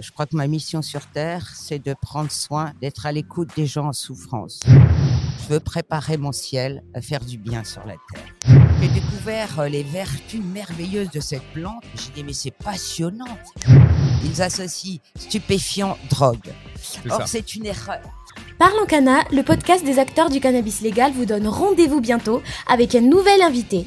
Je crois que ma mission sur Terre, c'est de prendre soin, d'être à l'écoute des gens en souffrance. Je veux préparer mon ciel à faire du bien sur la Terre. J'ai découvert euh, les vertus merveilleuses de cette plante. J'ai dit, mais c'est passionnant. Ils associent stupéfiants, drogue. Or, c'est une erreur. Parlons Cana, le podcast des acteurs du cannabis légal vous donne rendez-vous bientôt avec un nouvel invité.